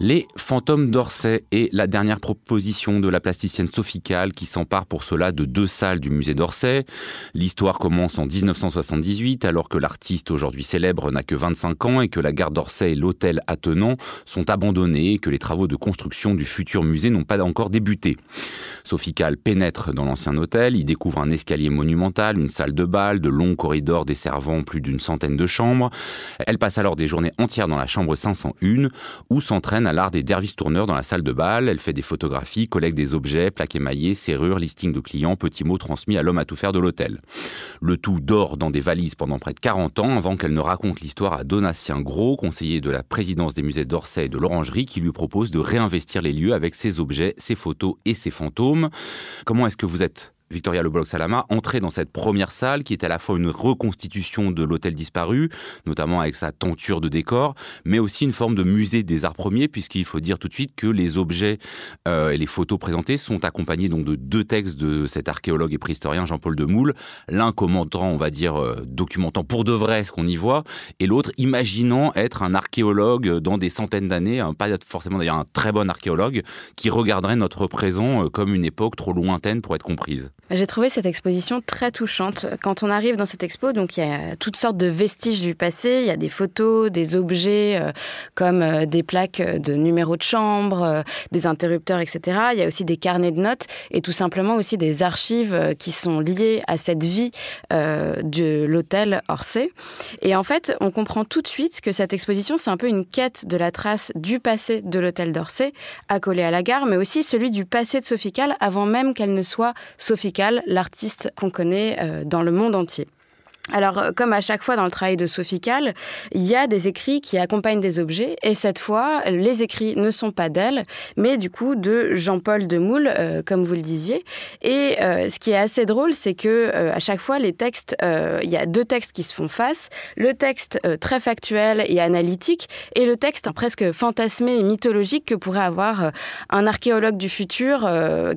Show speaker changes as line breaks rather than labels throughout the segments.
Les fantômes d'Orsay est la dernière proposition de la plasticienne Sophie Calle qui s'empare pour cela de deux salles du musée d'Orsay. L'histoire commence en 1978 alors que l'artiste aujourd'hui célèbre n'a que 25 ans et que la gare d'Orsay et l'hôtel attenant sont abandonnés et que les travaux de construction du futur musée n'ont pas encore débuté. Sophie Calle pénètre dans l'ancien hôtel, y découvre un escalier monumental, une salle de bal, de longs corridors desservant plus d'une centaine de chambres. Elle passe alors des journées entières dans la chambre 501 où s'entraîne à l'art des derviches tourneurs dans la salle de bal. Elle fait des photographies, collecte des objets, plaques émaillées, serrures, listing de clients, petits mots transmis à l'homme à tout faire de l'hôtel. Le tout dort dans des valises pendant près de 40 ans avant qu'elle ne raconte l'histoire à Donatien Gros, conseiller de la présidence des musées d'Orsay et de l'Orangerie, qui lui propose de réinvestir les lieux avec ses objets, ses photos et ses fantômes. Comment est-ce que vous êtes Victoria Le Salama, entrer dans cette première salle qui est à la fois une reconstitution de l'hôtel disparu, notamment avec sa tenture de décor, mais aussi une forme de musée des arts premiers, puisqu'il faut dire tout de suite que les objets euh, et les photos présentées sont accompagnés donc de deux textes de cet archéologue et préhistorien Jean-Paul Demoule, l'un commentant, on va dire, euh, documentant pour de vrai ce qu'on y voit, et l'autre imaginant être un archéologue dans des centaines d'années, pas forcément d'ailleurs un très bon archéologue, qui regarderait notre présent euh, comme une époque trop lointaine pour être comprise.
J'ai trouvé cette exposition très touchante. Quand on arrive dans cette expo, donc il y a toutes sortes de vestiges du passé. Il y a des photos, des objets euh, comme euh, des plaques de numéros de chambre, euh, des interrupteurs, etc. Il y a aussi des carnets de notes et tout simplement aussi des archives qui sont liées à cette vie de l'hôtel Orsay. Et en fait, on comprend tout de suite que cette exposition, c'est un peu une quête de la trace du passé de l'hôtel d'Orsay, accolé à la gare, mais aussi celui du passé de Sophical avant même qu'elle ne soit Sophical l'artiste qu'on connaît euh, dans le monde entier. Alors, euh, comme à chaque fois dans le travail de Sophie Kahl, il y a des écrits qui accompagnent des objets, et cette fois, les écrits ne sont pas d'elle, mais du coup de Jean-Paul Demoule, euh, comme vous le disiez. Et euh, ce qui est assez drôle, c'est que à chaque fois, les textes, il y a deux textes qui se font face le texte très factuel et analytique, et le texte presque fantasmé et mythologique que pourrait avoir un archéologue du futur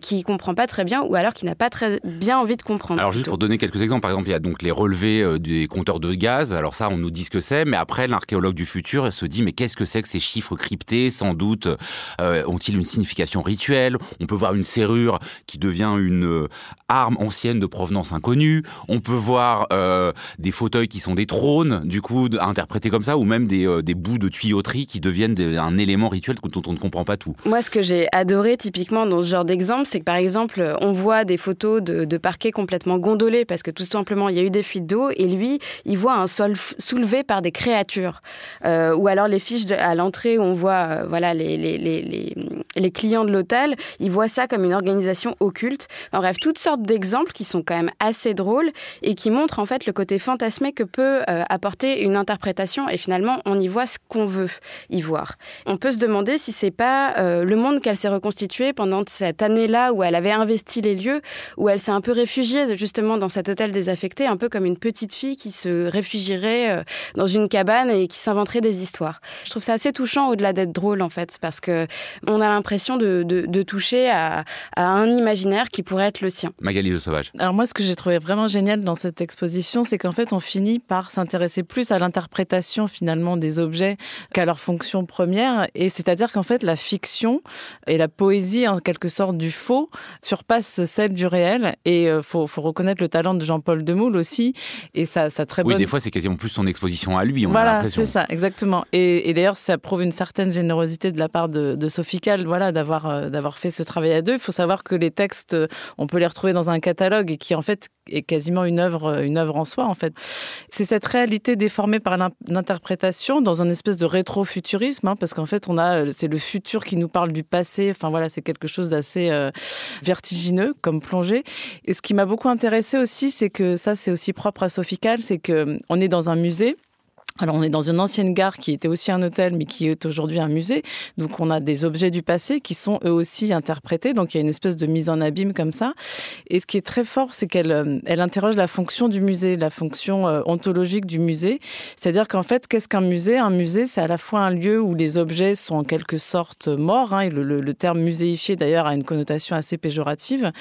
qui comprend pas très bien, ou alors qui n'a pas très bien envie de comprendre.
Alors, juste pour donner quelques exemples, par exemple, il y a donc les relevés euh, des compteurs de gaz. Alors ça, on nous dit ce que c'est, mais après, l'archéologue du futur se dit, mais qu'est-ce que c'est que ces chiffres cryptés? Sans doute euh, ont-ils une signification rituelle? On peut voir une serrure qui devient une euh, arme ancienne de provenance inconnue. On peut voir des fauteuils qui sont des trônes, du coup, interprétés comme ça, ou même des, bouts de tuyauterie qui deviennent un élément rituel dont on ne comprend pas tout.
Moi, ce que j'ai adoré typiquement dans ce genre d'exemple, c'est que par exemple, on voit des photos de, de parquets complètement gondolés parce que tout simplement, il y a eu des fuites d'eau et lui, il voit un sol soulevé par des créatures. Euh, ou alors les fiches à l'entrée où on voit euh, voilà les, clients de l'hôtel, il voit ça comme une organisation occulte. En bref, toutes sortes d'exemples qui sont quand même assez drôles et qui montrent en fait le côté fantasmé que peut euh, apporter une interprétation et finalement on y voit ce qu'on veut y voir. On peut se demander si c'est pas le monde qu'elle s'est reconstitué pendant cette année-là où elle avait investi les lieux, où elle s'est un peu réfugiée justement dans cet hôtel désaffecté, un peu comme une petite petite fille qui se réfugierait euh, dans une cabane et qui s'inventerait des histoires. Je trouve ça assez touchant au-delà d'être drôle en fait, parce que on a l'impression de, de, toucher à, à, un imaginaire qui pourrait être le sien.
Magali de Sauvage.
Alors moi, ce que j'ai trouvé vraiment génial dans cette exposition, c'est qu'en fait, on finit par s'intéresser plus à l'interprétation finalement des objets qu'à leur fonction première, et c'est-à-dire qu'en fait, la fiction et la poésie en quelque sorte du faux surpassent celle du réel, et il euh, faut, faut reconnaître le talent de Jean-Paul Demoule aussi, et ça, ça très
Oui, des fois, c'est quasiment plus son exposition à lui, on
voilà,
a l'impression.
c'est ça, exactement. Et, et d'ailleurs, ça prouve une certaine générosité de la part de, de Sophie Kahl, voilà, d'avoir euh, d'avoir fait ce travail à deux. Il faut savoir que les textes, on peut les retrouver dans un catalogue et qui, en fait, est quasiment une œuvre, une œuvre en soi, en fait. C'est cette réalité déformée par l'interprétation dans un espèce de rétrofuturisme, hein, parce qu'en fait, on a, c'est le futur qui nous parle du passé. Enfin, voilà, c'est quelque chose d'assez euh, vertigineux comme plongée. Et ce qui m'a beaucoup intéressé aussi, c'est que ça, c'est aussi propre à Sophie c'est qu'on est dans un musée Alors on est dans une ancienne gare qui était aussi un hôtel mais qui est aujourd'hui un musée. Donc on a des objets du passé qui sont eux aussi interprétés. Donc il y a une espèce de mise en abîme comme ça. Et ce qui est très fort, c'est qu'elle euh, elle interroge la fonction du musée, la fonction euh, ontologique du musée. C'est-à-dire qu'en fait, qu'est-ce qu'un musée? Un musée, c'est à la fois un lieu où les objets sont en quelque sorte morts. Hein, le, terme muséifié d'ailleurs a une connotation assez péjorative.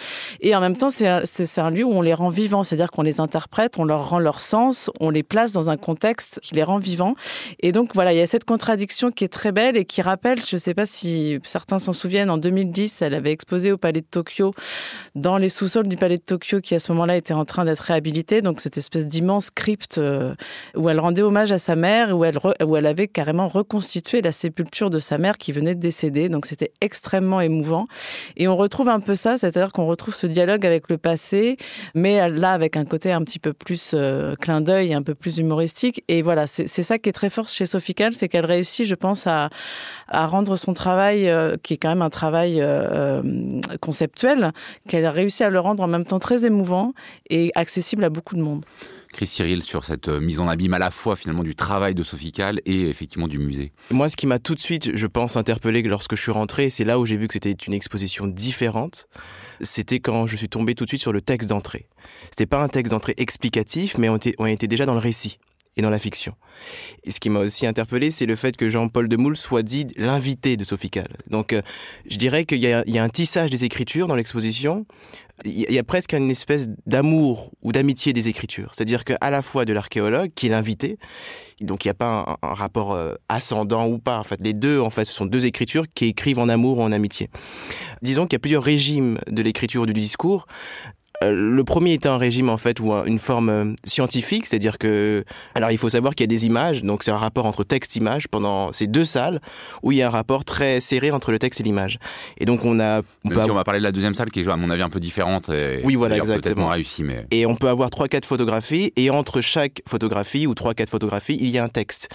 Et en même temps, c'est un, un lieu où on les rend vivants. C'est-à-dire qu'on les interprète, on leur rend leur sens, on les place dans un contexte qui les rend vivants. Et donc voilà, il y a cette contradiction qui est très belle et qui rappelle, je ne sais pas si certains s'en souviennent, en 2010, elle avait exposé au Palais de Tokyo, dans les sous-sols du Palais de Tokyo, qui à ce moment-là était en train d'être réhabilité. Donc cette espèce d'immense crypte euh, où elle rendait hommage à sa mère, où elle, où elle avait carrément reconstitué la sépulture de sa mère qui venait de décéder. Donc c'était extrêmement émouvant. Et on retrouve un peu ça, c'est-à-dire qu'on retrouve ce dialogue avec le passé, mais là avec un côté un petit peu plus euh, clin d'œil, un peu plus humoristique. Et voilà, c'est ça qui est très fort chez Sophie c'est qu'elle réussit, je pense, à, à rendre son travail, euh, qui est quand même un travail euh, euh, conceptuel, qu'elle a réussi à le rendre en même temps très émouvant et accessible à beaucoup de monde.
Chris Cyril sur cette mise en abîme à la fois finalement du travail de Sophie Kahl et effectivement du musée.
Moi, ce qui m'a tout de suite, je pense, interpellé lorsque je suis rentré, c'est là où j'ai vu que c'était une exposition différente. C'était quand je suis tombé tout de suite sur le texte d'entrée. C'était pas un texte d'entrée explicatif, mais on était, on était déjà dans le récit et dans la fiction. Et ce qui m'a aussi interpellé, c'est le fait que Jean-Paul Demoule soit dit l'invité de Sophie Calle. Donc, euh, je dirais qu'il y, a un tissage des écritures dans l'exposition. Il y a presque une espèce d'amour ou d'amitié des écritures. C'est-à-dire qu'à la fois de l'archéologue, qui est l'invité, donc il n'y a pas un, un rapport euh, ascendant ou pas. En fait, les deux, en fait, ce sont deux écritures qui écrivent en amour ou en amitié. Disons qu'il y a plusieurs régimes de l'écriture ou du discours. Euh, le premier est un régime en fait ou une forme euh, scientifique, c'est-à-dire que alors il faut savoir qu'il y a des images, donc c'est un rapport entre texte et image pendant ces deux salles où il y a un rapport très serré entre le texte et l'image. Et donc on a
on, peut si on va parler de la deuxième salle qui est à mon avis un peu différente et
oui voilà exactement
moins réussi mais
et on peut avoir trois quatre photographies et entre chaque photographie ou trois quatre photographies il y a un texte.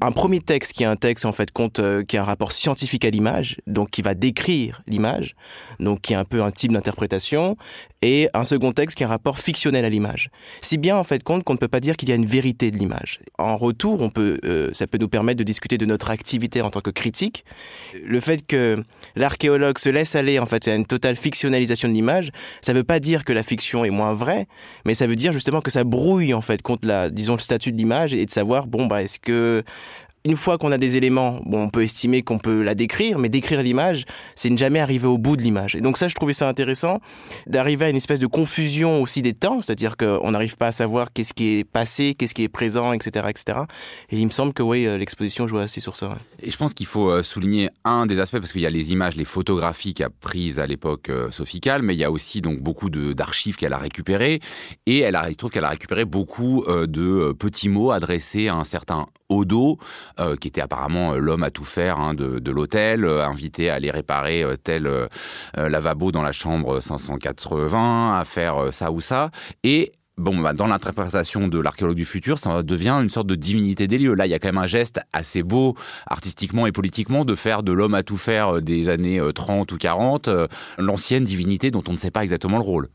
Un premier texte qui est un texte en fait compte euh, qui a un rapport scientifique à l'image, donc qui va décrire l'image, donc qui est un peu un type d'interprétation et un second texte qui est un rapport fictionnel à l'image. Si bien en fait compte qu'on ne peut pas dire qu'il y a une vérité de l'image. En retour, on peut, euh, ça peut nous permettre de discuter de notre activité en tant que critique. Le fait que l'archéologue se laisse aller en fait à une totale fictionnalisation de l'image, ça ne veut pas dire que la fiction est moins vraie, mais ça veut dire justement que ça brouille en fait contre la, disons le statut de l'image et de savoir bon bah est-ce que une fois qu'on a des éléments, bon, on peut estimer qu'on peut la décrire, mais décrire l'image, c'est ne jamais arriver au bout de l'image. Et donc ça, je trouvais ça intéressant d'arriver à une espèce de confusion aussi des temps, c'est-à-dire qu'on n'arrive pas à savoir qu'est-ce qui est passé, qu'est-ce qui est présent, etc., etc. Et il me semble que oui, euh, l'exposition joue assez sur ça.
Et je pense qu'il faut euh, souligner un des aspects parce qu'il y a les images, les photographies qu'a prises à l'époque euh, Sophie mais il y a aussi donc beaucoup d'archives qu'elle a récupérées et elle il trouve qu'elle a récupéré beaucoup de petits mots adressés à un certain Odo, euh, qui était apparemment euh, l'homme à tout faire hein, de, l'hôtel, euh, invité à aller réparer tel lavabo dans la chambre 580, à faire ça ou ça. Et bon, bah, dans l'interprétation de l'archéologue du futur, ça devient une sorte de divinité des lieux. Là, il y a quand même un geste assez beau, artistiquement et politiquement, de faire de l'homme à tout faire des années 30 ou 40, l'ancienne divinité dont on ne sait pas exactement le rôle.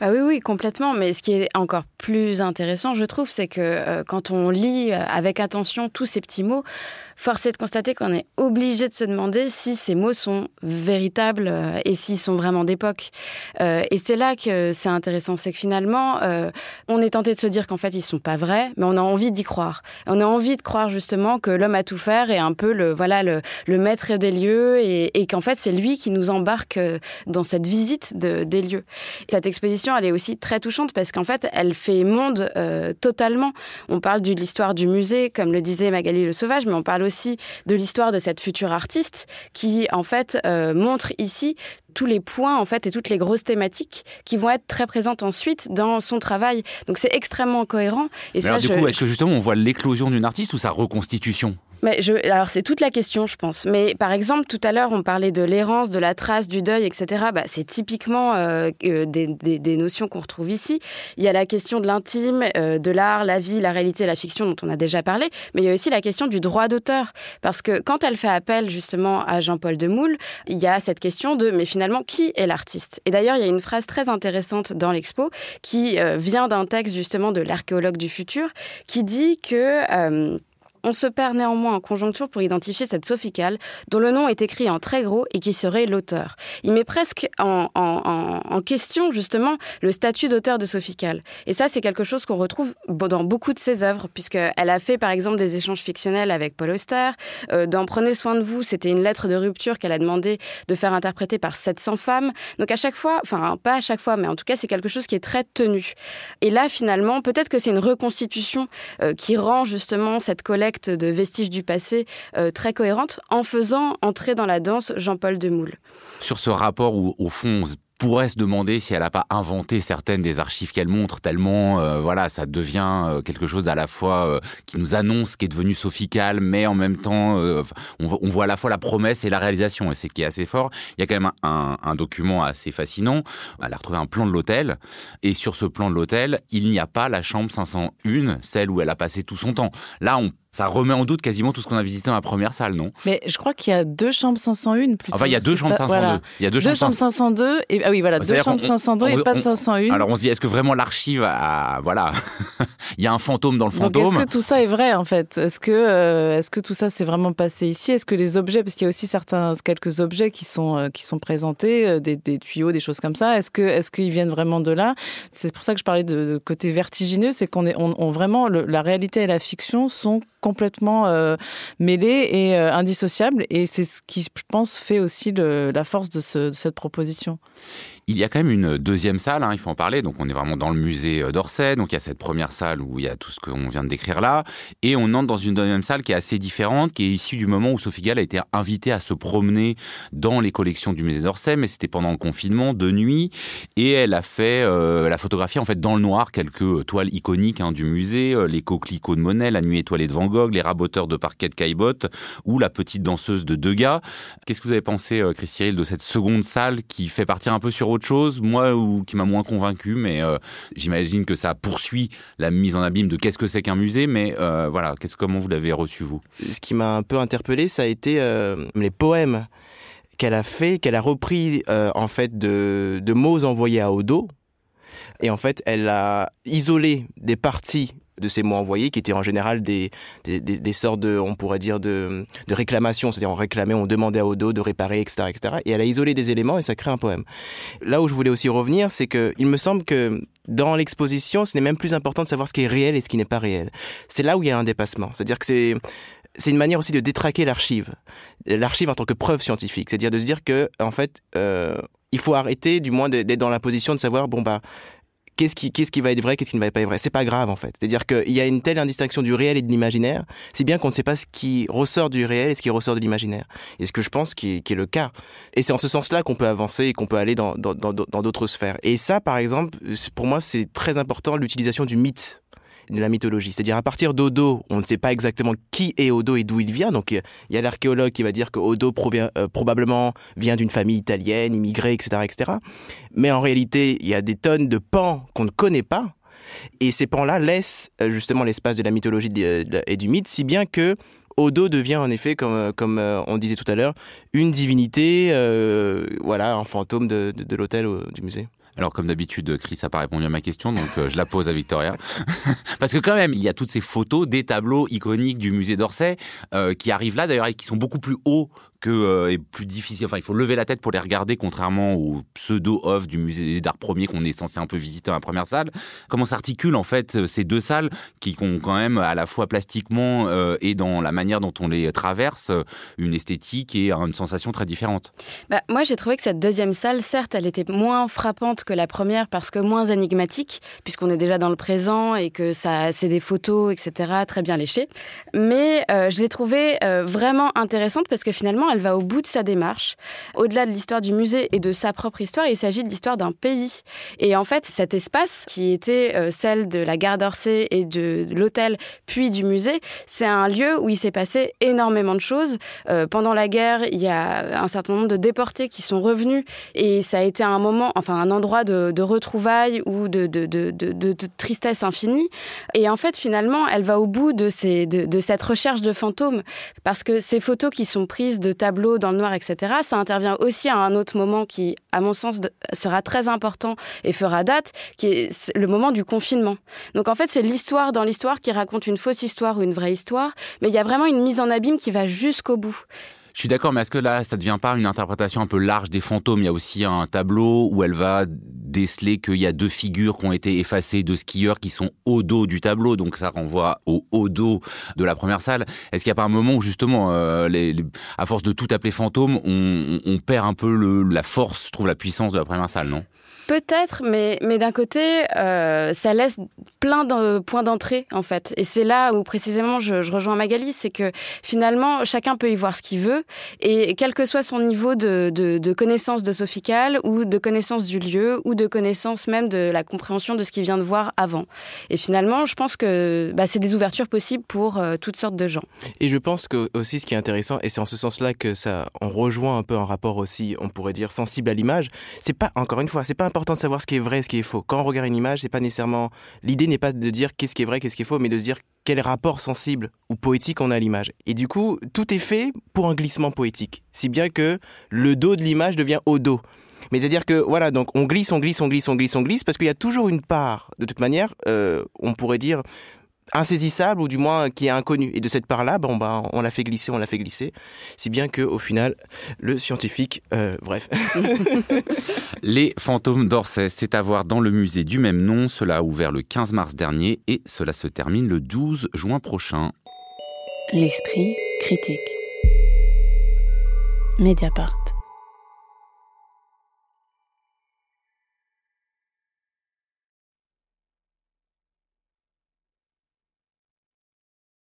Bah oui, oui, complètement. Mais ce qui est encore plus intéressant, je trouve, c'est que euh, quand on lit euh, avec attention tous ces petits mots, force est de constater qu'on est obligé de se demander si ces mots sont véritables euh, et s'ils sont vraiment d'époque. Euh, et c'est là que c'est intéressant, c'est que finalement, euh, on est tenté de se dire qu'en fait ils sont pas vrais, mais on a envie d'y croire. On a envie de croire justement que l'homme a tout faire est un peu le voilà le, maître des lieux et, qu'en fait c'est lui qui nous embarque dans cette visite de, des lieux. Cette exposition, elle est aussi très touchante parce qu'en fait elle fait monde euh, totalement. On parle de l'histoire du musée, comme le disait Magali Le Sauvage, mais on parle aussi de l'histoire de cette future artiste qui, en fait, euh, montre ici tous les points en fait et toutes les grosses thématiques qui vont être très présentes ensuite dans son travail. Donc c'est extrêmement cohérent.
Et Mais ça, alors, du je... coup, est-ce que justement on voit l'éclosion d'une artiste ou sa reconstitution?
Mais je, alors c'est toute la question, je pense. Mais par exemple, tout à l'heure, on parlait de l'errance, de la trace, du deuil, etc. Bah, c'est typiquement euh, des, des, des, notions qu'on retrouve ici. Il y a la question de l'intime, euh, de l'art, la vie, la réalité, la fiction, dont on a déjà parlé. Mais il y a aussi la question du droit d'auteur, parce que quand elle fait appel justement à Jean-Paul Demoule, il y a cette question de mais finalement qui est l'artiste? Et d'ailleurs, il y a une phrase très intéressante dans l'expo qui euh, vient d'un texte justement de l'archéologue du futur qui dit que euh, on se perd néanmoins en conjoncture pour identifier cette Sophicale, dont le nom est écrit en très gros et qui serait l'auteur. Il met presque en, question justement le statut d'auteur de Sophicale. Et ça, c'est quelque chose qu'on retrouve dans beaucoup de ses œuvres, puisqu'elle a fait par exemple des échanges fictionnels avec Paul Auster. Euh, dans Prenez soin de vous, c'était une lettre de rupture qu'elle a demandé de faire interpréter par 700 femmes. Donc à chaque fois, enfin pas à chaque fois, mais en tout cas, c'est quelque chose qui est très tenu. Et là, finalement, peut-être que c'est une reconstitution euh, qui rend justement cette collecte de vestiges du passé euh, très cohérente en faisant entrer dans la danse Jean-Paul Demoule.
Sur ce rapport où, au fond, pourrait se demander si elle n'a pas inventé certaines des archives qu'elle montre, tellement euh, voilà, ça devient euh, quelque chose à la fois qui nous annonce qui est devenu sophical, mais en même temps, on, on, voit à la fois la promesse et la réalisation, et c'est qui est assez fort. Il y a quand même un, un, document assez fascinant. Elle a retrouvé un plan de l'hôtel, et sur ce plan de l'hôtel, il n'y a pas la chambre 501, celle où elle a passé tout son temps. Là, on ça remet en doute quasiment tout ce qu'on a visité dans la première salle, non?
Mais je crois qu'il y a deux chambres 501 plutôt.
Enfin, il y a deux chambres 502.
Il y a deux, chambres, 502 et ah oui voilà, deux chambres 502 et pas de 501.
Alors on se dit est-ce que vraiment l'archive a voilà, il y a un fantôme dans le fantôme.
est-ce que tout ça est vrai en fait? Est-ce que euh, est-ce que tout ça s'est vraiment passé ici? Est-ce que les objets parce qu'il y a aussi certains quelques objets qui sont euh, qui sont présentés euh, des, des, tuyaux, des choses comme ça, est-ce que est-ce qu'ils viennent vraiment de là? C'est pour ça que je parlais de, côté vertigineux, c'est qu'on est on, on vraiment le, la réalité et la fiction sont complètement euh, mêlés et euh, indissociables. Et c'est ce qui, je pense, fait aussi la force de, ce, de cette proposition.
Il y a quand même une deuxième salle, hein, il faut en parler. Donc on est vraiment dans le musée euh, d'Orsay. Donc il y a cette première salle où il y a tout ce qu'on vient de décrire là. Et on entre dans une deuxième salle qui est assez différente, qui est issue du moment où Sophie Gall a été invitée à se promener dans les collections du musée d'Orsay. Mais c'était pendant le confinement, de nuit. Et elle a fait euh, la photographie en fait dans le noir quelques toiles iconiques hein, du musée. Euh, les coquelicots de Monet, la nuit étoilée de Van Gogh, les raboteurs de parquet de Caillebotte ou la petite danseuse de Degas. Qu'est-ce que vous avez pensé, euh, Christy de cette seconde salle qui fait partir un peu sur autre chose, moi, ou qui m'a moins convaincu, mais euh, j'imagine que ça poursuit la mise en abîme de qu'est-ce que c'est qu'un musée, mais euh, voilà, qu'est-ce, comment vous l'avez reçu, vous?
Ce qui m'a un peu interpellé, ça a été euh, les poèmes qu'elle a fait, qu'elle a repris en fait de, de mots envoyés à Odo. Et en fait, elle a isolé des parties de ces mots envoyés, qui étaient en général des, des, sortes de, on pourrait dire, de, de réclamations, c'est-à-dire on réclamait, on demandait à Odo de réparer, etc., etc. Et elle a isolé des éléments et ça crée un poème. Là où je voulais aussi revenir, c'est que il me semble que dans l'exposition, ce n'est même plus important de savoir ce qui est réel et ce qui n'est pas réel. C'est là où il y a un dépassement. C'est-à-dire que c'est c'est une manière aussi de détraquer l'archive, l'archive en tant que preuve scientifique, c'est-à-dire de se dire que en fait, euh, il faut arrêter du moins d'être dans la position de savoir bon bah qu'est-ce qui, qu'est-ce qui va être vrai, qu'est-ce qui ne va pas être vrai. C'est pas grave en fait. C'est-à-dire qu'il y a une telle indistinction du réel et de l'imaginaire, si bien qu'on ne sait pas ce qui ressort du réel et ce qui ressort de l'imaginaire. Et ce que je pense qui est, le cas. Et c'est en ce sens-là qu'on peut avancer et qu'on peut aller dans, dans, dans, dans d'autres sphères. Et ça, par exemple, pour moi, c'est très important l'utilisation du mythe de la mythologie. C'est-à-dire à partir d'Odo, on ne sait pas exactement qui est Odo et d'où il vient. Donc il y a l'archéologue qui va dire que Odo provient, euh, probablement vient d'une famille italienne, immigrée, etc., etc. Mais en réalité, il y a des tonnes de pans qu'on ne connaît pas. Et ces pans-là laissent euh, justement l'espace de la mythologie et du mythe, si bien que Odo devient en effet, comme, euh, on disait tout à l'heure, une divinité, voilà, un fantôme de, de, de l'hôtel du musée.
Alors, comme d'habitude, Chris n'a pas répondu à ma question, donc euh, je la pose à Victoria. Parce que quand même, il y a toutes ces photos des tableaux iconiques du musée d'Orsay euh, qui arrivent là, d'ailleurs, et qui sont beaucoup plus hauts que euh, est plus difficile. Enfin, il faut lever la tête pour les regarder, contrairement au pseudo-off du musée d'art premier qu'on est censé un peu visiter dans la première salle. Comment s'articulent en fait euh, ces deux salles qui ont quand même à la fois plastiquement euh, et dans la manière dont on les traverse une esthétique et une sensation très différente?
Bah, moi, j'ai trouvé que cette deuxième salle, certes, elle était moins frappante que la première parce que moins énigmatique, puisqu'on est déjà dans le présent et que ça, c'est des photos, etc., très bien léchées. Mais je l'ai trouvée vraiment intéressante parce que finalement, elle va au bout de sa démarche. Au-delà de l'histoire du musée et de sa propre histoire, il s'agit de l'histoire d'un pays. Et en fait, cet espace, qui était euh, celle de la gare d'Orsay et de l'hôtel, puis du musée, c'est un lieu où il s'est passé énormément de choses. Euh, pendant la guerre, il y a un certain nombre de déportés qui sont revenus et ça a été un moment, enfin un endroit de, retrouvailles ou de, tristesse infinie. Et en fait, finalement, elle va au bout de, ces, de, cette recherche de fantômes parce que ces photos qui sont prises de tableaux dans le noir, etc., ça intervient aussi à un autre moment qui, à mon sens, sera très important et fera date, qui est le moment du confinement. Donc en fait, c'est l'histoire dans l'histoire qui raconte une fausse histoire ou une vraie histoire, mais il y a vraiment une mise en abîme qui va jusqu'au bout.
Je suis d'accord, mais est-ce que là, ça ne devient pas une interprétation un peu large des fantômes? Il y a aussi un tableau où elle va déceler qu'il y a deux figures qui ont été effacées de skieurs qui sont au dos du tableau, donc ça renvoie au haut dos de la première salle. Est-ce qu'il n'y a pas un moment où justement, euh, à force de tout appeler fantôme, on, perd un peu la force, je trouve, la puissance de la première salle, non?
Peut-être, mais, mais d'un côté, euh, ça laisse plein de points d'entrée, en fait. Et c'est là où, précisément, je, rejoins Magali, c'est que finalement, chacun peut y voir ce qu'il veut. Et quel que soit son niveau de, de, connaissance de Sophical, ou de connaissance du lieu, ou de connaissance même de la compréhension de ce qu'il vient de voir avant. Et finalement, je pense que bah, c'est des ouvertures possibles pour euh, toutes sortes de gens.
Et je pense que aussi, ce qui est intéressant, et c'est en ce sens-là que ça, on rejoint un peu un rapport aussi, on pourrait dire, sensible à l'image, c'est pas, encore une fois, c'est pas important important de savoir ce qui est vrai, ce qui est faux. Quand on regarde une image, c'est pas nécessairement l'idée n'est pas de dire qu'est-ce qui est vrai, qu'est-ce qui est faux, mais de se dire quel rapport sensible ou poétique on a à l'image. Et du coup, tout est fait pour un glissement poétique, si bien que le dos de l'image devient au dos. Mais c'est-à-dire que voilà, donc on glisse, on glisse, on glisse, on glisse, on glisse, parce qu'il y a toujours une part, de toute manière, euh, on pourrait dire insaisissable ou du moins qui est inconnu. Et de cette part-là, bon, bah, on l'a fait glisser, on l'a fait glisser. Si bien que au final, le scientifique, euh, bref.
Les fantômes d'Orsay, c'est à voir dans le musée du même nom. Cela a ouvert le 15 mars dernier et cela se termine le 12 juin prochain.
L'esprit critique. Mediapart.